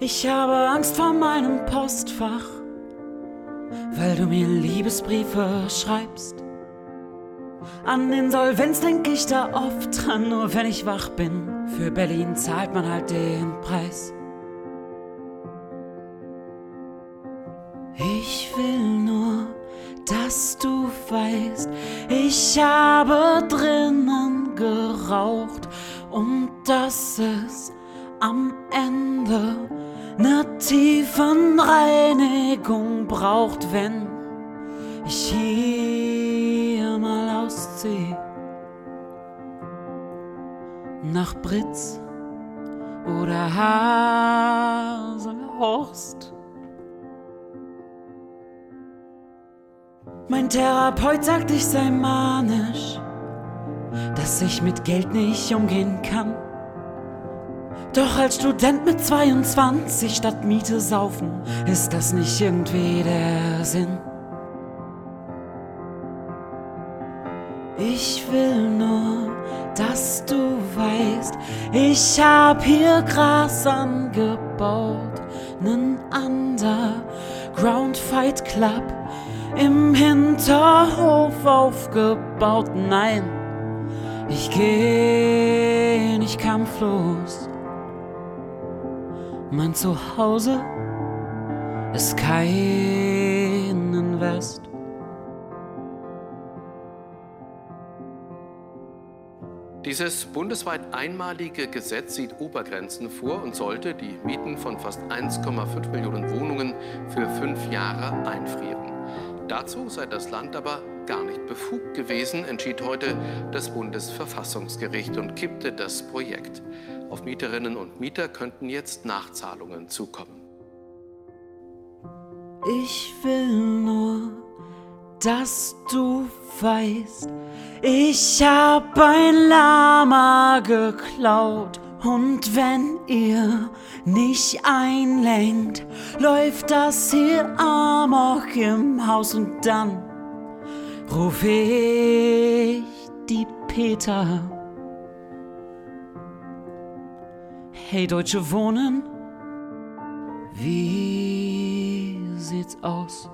Ich habe Angst vor meinem Postfach, weil du mir Liebesbriefe schreibst. An Insolvenz denk ich da oft dran, nur wenn ich wach bin. Für Berlin zahlt man halt den Preis. Ich will nur, dass du weißt, ich habe drinnen geraucht und dass es am Ende ne Tiefenreinigung braucht, wenn ich hier mal ausziehe. Nach Britz oder Haselhorst. Mein Therapeut sagt, ich sei manisch, dass ich mit Geld nicht umgehen kann. Doch als Student mit 22 statt Miete saufen, ist das nicht irgendwie der Sinn. Ich will nur, dass du weißt, ich hab hier Gras angebaut, nen Underground Fight Club im Hinterhof aufgebaut. Nein, ich geh nicht kampflos. Mein Zuhause ist kein Invest. Dieses bundesweit einmalige Gesetz sieht Obergrenzen vor und sollte die Mieten von fast 1,5 Millionen Wohnungen für fünf Jahre einfrieren. Dazu sei das Land aber gar nicht befugt gewesen, entschied heute das Bundesverfassungsgericht und kippte das Projekt. Auf Mieterinnen und Mieter könnten jetzt Nachzahlungen zukommen. Ich will nur, dass du weißt, ich hab ein Lama geklaut. Und wenn ihr nicht einlenkt, läuft das hier amok im Haus und dann ruf ich die Peter. Hey Deutsche Wohnen, wie sieht's aus?